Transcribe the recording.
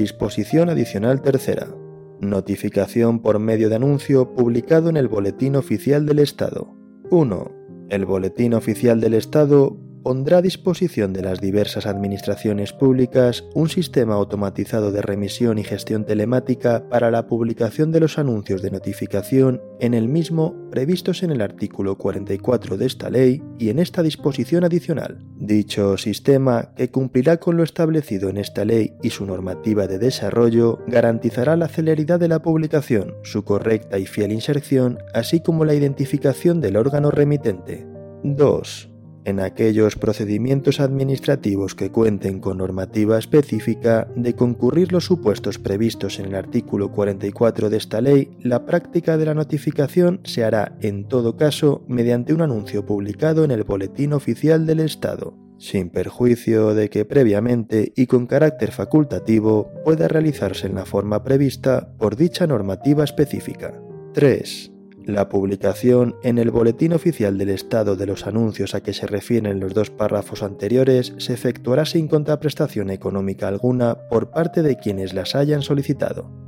Disposición adicional tercera. Notificación por medio de anuncio publicado en el Boletín Oficial del Estado. 1. El Boletín Oficial del Estado pondrá a disposición de las diversas administraciones públicas un sistema automatizado de remisión y gestión telemática para la publicación de los anuncios de notificación en el mismo previstos en el artículo 44 de esta ley y en esta disposición adicional. Dicho sistema, que cumplirá con lo establecido en esta ley y su normativa de desarrollo, garantizará la celeridad de la publicación, su correcta y fiel inserción, así como la identificación del órgano remitente. 2 en aquellos procedimientos administrativos que cuenten con normativa específica de concurrir los supuestos previstos en el artículo 44 de esta ley, la práctica de la notificación se hará en todo caso mediante un anuncio publicado en el Boletín Oficial del Estado, sin perjuicio de que previamente y con carácter facultativo pueda realizarse en la forma prevista por dicha normativa específica. 3. La publicación en el Boletín Oficial del Estado de los anuncios a que se refieren los dos párrafos anteriores se efectuará sin contraprestación económica alguna por parte de quienes las hayan solicitado.